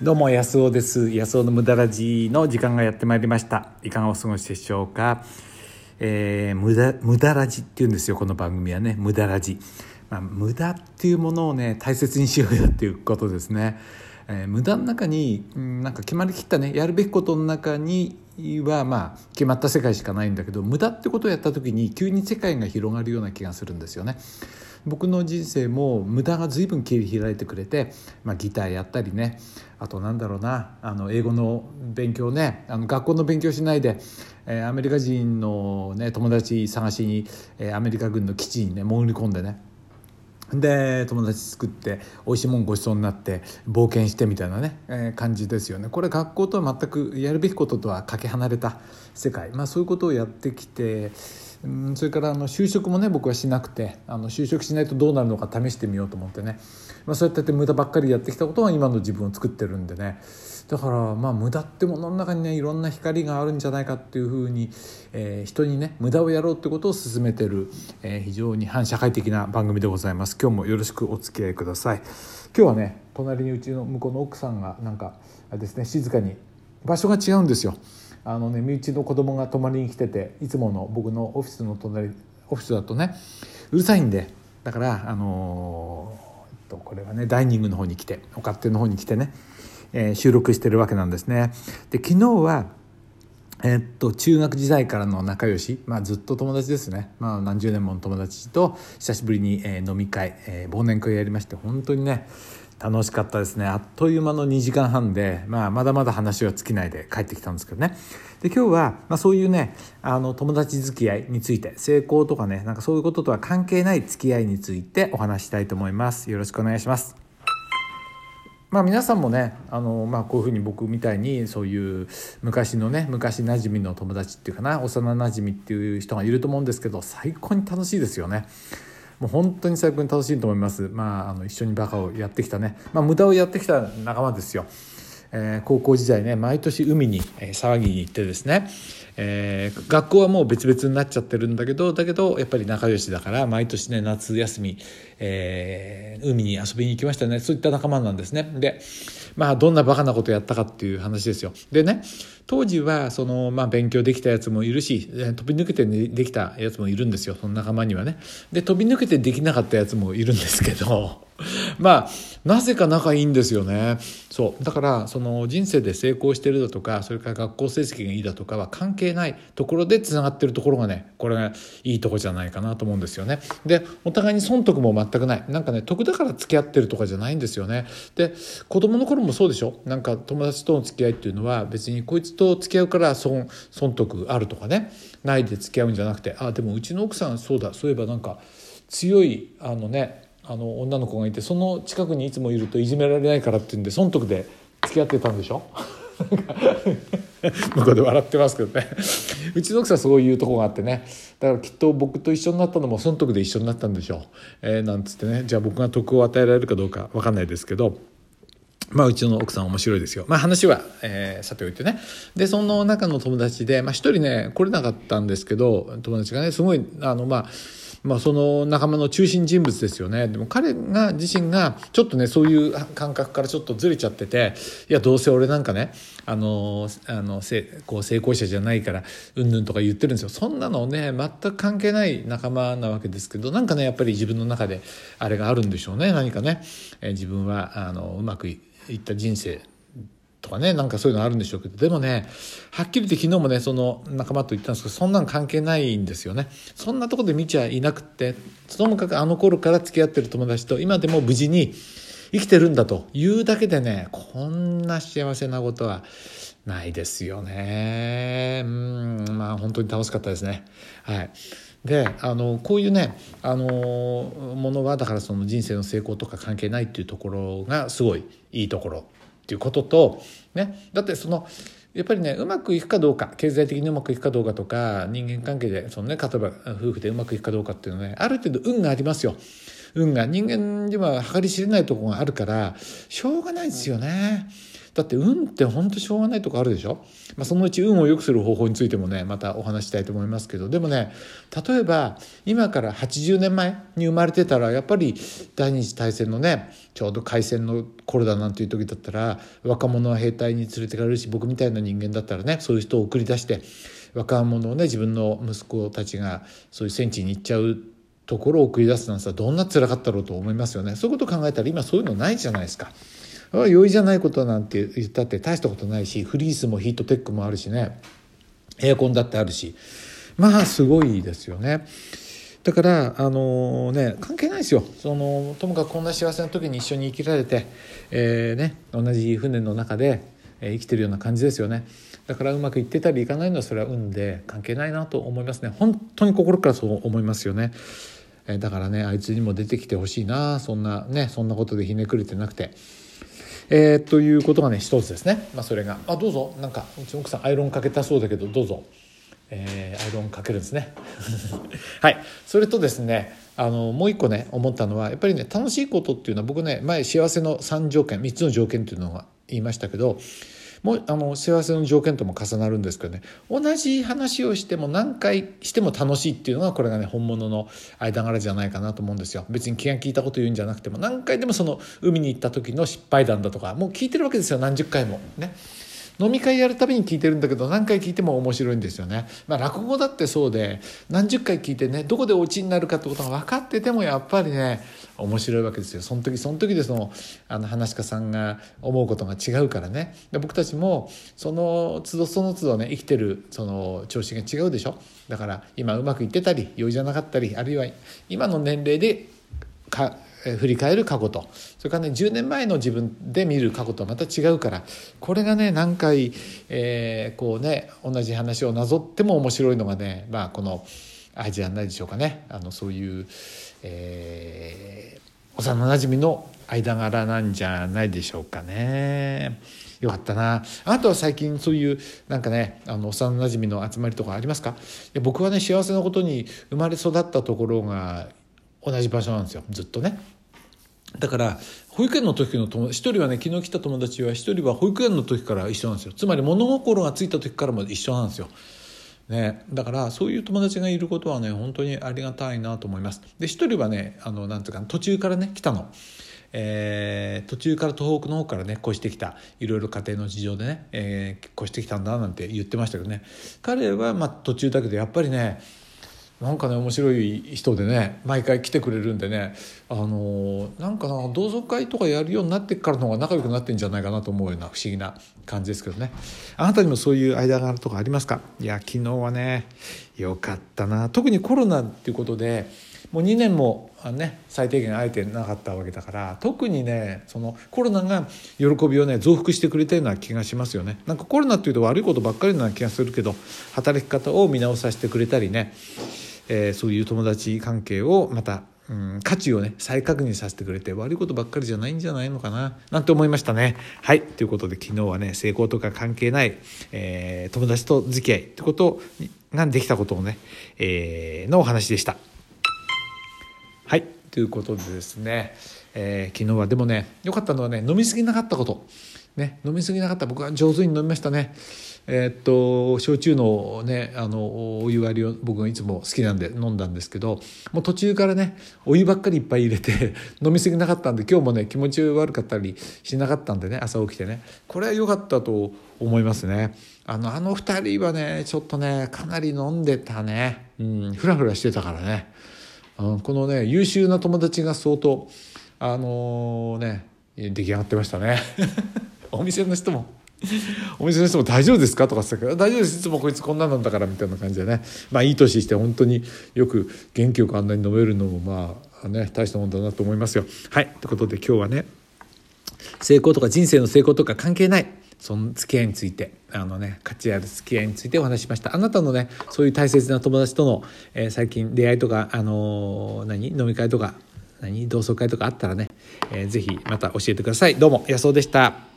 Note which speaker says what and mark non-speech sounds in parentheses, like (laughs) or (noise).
Speaker 1: どうも安尾です。安尾の無駄ラジの時間がやってまいりました。いかがお過ごしでしょうか、えー、無駄無駄ラジっていうんですよこの番組はね。無駄ラジ、まあ、無駄っていうものをね大切にしようよっていうことですね、えー、無駄の中に、うん、なんか決まりきったね。やるべきことの中にはまあ決まった世界しかないんだけど無駄ってことをやった時に急に世界が広がるような気がするんですよね。僕の人生も無駄が随分切り開いてくれて、まあ、ギターやったりねあとなんだろうなあの英語の勉強ねあの学校の勉強しないで、えー、アメリカ人の、ね、友達探しに、えー、アメリカ軍の基地にね潜り込んでねで友達作って美味しいもんごちそうになって冒険してみたいなね、えー、感じですよね。これ学校とは全くやるべきこととはかけ離れた世界、まあ、そういうことをやってきてうんそれからあの就職もね僕はしなくてあの就職しないとどうなるのか試してみようと思ってね、まあ、そうやって無駄ばっかりやってきたことが今の自分を作ってるんでね。だからまあ無駄ってものの中にねいろんな光があるんじゃないかっていうふうに、えー、人にね無駄をやろうってことを進めてる、えー、非常に反社会的な番組でございます。今日もよろしくお付き合いください。今日はね隣にうちの向こうの奥さんがなんかですね静かに場所が違うんですよ。あのね身内の子供が泊まりに来てていつもの僕のオフィスの隣オフィスだとねうるさいんでだからあのー、これはねダイニングの方に来てお勝手の方に来てね、えー、収録してるわけなんですね。で昨日はえっと中学時代からの仲良し、まあ、ずっと友達ですね、まあ、何十年もの友達と久しぶりに、えー、飲み会、えー、忘年会やりまして本当にね楽しかったですね。あっという間の2時間半で、まあ、まだまだ話は尽きないで帰ってきたんですけどね。で今日は、まあ、そういうねあの友達付き合いについて成功とかねなんかそういうこととは関係ない付き合いについてお話したいと思います。よろしくお願いします。まあ皆さんもねあの、まあ、こういうふうに僕みたいにそういう昔のね昔なじみの友達っていうかな幼なじみっていう人がいると思うんですけど最高に楽しいですよね。もう本当に最高に楽しいと思います。まあ、あの一緒にバカをやってきたね、まあ、無駄をやってきた仲間ですよ。えー、高校時代ね毎年海に、えー、騒ぎに行ってですね、えー、学校はもう別々になっちゃってるんだけどだけどやっぱり仲良しだから毎年ね夏休み、えー、海に遊びに行きましたね。そういった仲間なんですね。でまあどんなバカなことやったかっていう話ですよ。でね当時はその、まあ、勉強できたやつもいるし飛び抜けてできたやつもいるんですよ。その仲間にはね。で飛び抜けてできなかったやつもいるんですけどまあなぜか仲いいんですよね。そう。だからその人生で成功してるだとかそれから学校成績がいいだとかは関係ないところでつながってるところがねこれがいいとこじゃないかなと思うんですよね。でお互いに損得も全くない。なんかね得だから付き合ってるとかじゃないんですよね。で子供の頃もそうでしょ？なんか友達との付き合いっていうのは別にこいつと付き合うから損損得あるとかね。ないで付き合うんじゃなくてあでもうちの奥さんそうだ。そういえばなんか強いあのねあの女の子がいてその近くにいつもいるといじめられないからっていうんで損得で付き合ってたんでしょ？(laughs) 向こうで笑ってますけどね。うちの奥さんそういうとこがあってね。だからきっと僕と一緒になったのも損得で一緒になったんでしょう、えー、なんつってね。じゃあ僕が得を与えられるかどうか分かんないですけど。まあ、うちの奥さん面白いですよ。まあ、話は、えー、さておいてね。で、その中の友達で、まあ、一人ね、来れなかったんですけど、友達がね、すごい、あの、まあ、まあ、その仲間の中心人物ですよね。でも彼が自身がちょっとねそういう感覚からちょっとずれちゃってていやどうせ俺なんかねあのあのこう成功者じゃないからうんぬんとか言ってるんですよ。そんなのね全く関係ない仲間なわけですけどなんかねやっぱり自分の中であれがあるんでしょうね。何かね、え自分はあのうまくいった人生とかねなんかそういうのあるんでしょうけどでもねはっきり言って昨日もねその仲間と言ったんですけどそんなん関係ないんですよね。そんなとこで見ちゃいなくってともかくあの頃から付き合ってる友達と今でも無事に生きてるんだというだけでねこんな幸せなことはないですよね。うんまあ本当に楽しかったですね。はい。であのこういうねあのものはだからその人生の成功とか関係ないっていうところがすごいいいところ。っていうことと、ね、だってそのやっぱりねうまくいくかどうか経済的にうまくいくかどうかとか人間関係でその、ね、例えば夫婦でうまくいくかどうかっていうのはねある程度運がありますよ。運が人間には計り知れないとこがあるからしょうがないですよね。だって運って本当しょうがないとこあるでしょ、まあ、そのうち運を良くする方法についてもねまたお話したいと思いますけどでもね例えば今から80年前に生まれてたらやっぱり第二次大戦のねちょうど開戦の頃だなんていう時だったら若者は兵隊に連れてかれるし僕みたいな人間だったらねそういう人を送り出して若者をね自分の息子たちがそういう戦地に行っちゃうところを送り出すなんてどんな辛かったろうと思いますよねそういうことを考えたら今そういうのないじゃないですか。容易じゃないことなんて言ったって大したことないしフリースもヒートテックもあるしねエアコンだってあるしまあすごいですよね。だからあのね関係ないですよそのともかくこんな幸せな時に一緒に生きられて、えーね、同じ船の中で、え生きてるような感じですよねだからうまくいってたりいかないのはそれは運で関係ないなと思いますね本当に心からそう思いますよね。えだからねあいつにも出てきてほしいな。そんなねそんなことでひねくれてなくて。えー、ということがね一つですね、まあ、それが。あどうぞ。なんかうちの奥さんアイロンかけたそうだけどどうぞ、えー、アイロンかけるんですね。(laughs) はい。それとですねあのもう一個ね思ったのはやっぱりね楽しいことっていうのは僕ね前幸せの3条件3つの条件っていうのが言いましたけどもあの幸せの条件とも重なるんですけどね。同じ話をしても何回しても楽しいっていうのがこれがね本物の間柄じゃないかなと思うんですよ。別に気が利いたこと言うんじゃなくても何回でもその海に行った時の失敗談だとかもう聞いてるわけですよ。何十回も。ね。飲み会やるたびに聞いてるんだけど何回聞いても面白いんですよね。まあ、落語だってそうで何十回聞いてねどこでオチになるかってことが分かっててもやっぱりね面白いわけですよ。その時その時でそのあの話し家さんが思うことが違うからね。で僕たちもその都度その都度ね生きてるその調子が違うでしょ。だから今うまくいってたり良いじゃなかったりあるいは今の年齢でか振り返る過去と。それからね10年前の自分で見る過去とはまた違うからこれがね何回、えー、こうね同じ話をなぞっても面白いのがねまあこのアジアないでしょうかね。あのそういう、えー、幼なじみの間柄なんじゃないでしょうかね。よかったな。あなたは最近そういうなんかねあの幼なじみの集まりとかありますか？僕はね幸せなことに生まれ育ったところが同じ場所なんですよずっとね。だから保育園の時の友一人はね昨日来た友達は一人は保育園の時から一緒なんですよつまり物心がついた時からも一緒なんですよ。ね、だからそういう友達がいることはね本当にありがたいなと思います。で一人はねあのなんていうか途中からね来たの。えー、途中から東北の方からね越してきたいろいろ家庭の事情でね、えー、越してきたんだなんて言ってましたけどね彼はまあ途中だけどやっぱりねなんかね面白い人でね毎回来てくれるんでねあのなんかな同窓会とかやるようになってからの方が仲良くなってんじゃないかなと思うような不思議な感じですけどね。あなたにもそういう間柄とかありますか？いや昨日はねよかったな。特にコロナっていうことでもう2年もね最低限会えてなかったわけだから特にねそのコロナが喜びをね増幅してくれたような気がしますよね。なんかコロナっていうと悪いことばっかりな気がするけど働き方を見直させてくれたりねえー、そういう友達関係をまた、うん、価値をね再確認させてくれて悪いことばっかりじゃないんじゃないのかななんて思いましたね。はいということで昨日はね成功とか関係ない、えー、友達と付き合いってことができたことをね、えー、のお話でした。はいということでですね、えー、昨日はでもね良かったのはね飲み過ぎなかったこと。ね、飲み過ぎなかった僕は上手に飲みましたね。えー、っと焼酎のねあのお湯割りを僕がいつも好きなんで飲んだんですけどもう途中からねお湯ばっかりいっぱい入れて (laughs) 飲み過ぎなかったんで今日もね気持ち悪かったりしなかったんでね朝起きてね。これは良かったと思いますね。あのあの2人はねちょっとねかなり飲んでたね。うんフラフラしてたからね、うん、このね優秀な友達が相当あのー、ね出来上がってましたね。(laughs) お店の人も (laughs) お店の人も「大丈夫ですか?」とか言ってた大丈夫です。いつもこいつこんななんだから」みたいな感じでね。まあいい年して本当によく元気よくあんなに飲めるのもまあね大したもんだなと思いますよ。はい。ということで今日はね成功とか人生の成功とか関係ないその付き合いについてあのね価値ある付き合いについてお話しました。あなたのねそういう大切な友達との、えー、最近出会いとかあのー、何？飲み会とか何？同窓会とかあったらね、えー、ぜひまた教えてください。どうも安尾でした。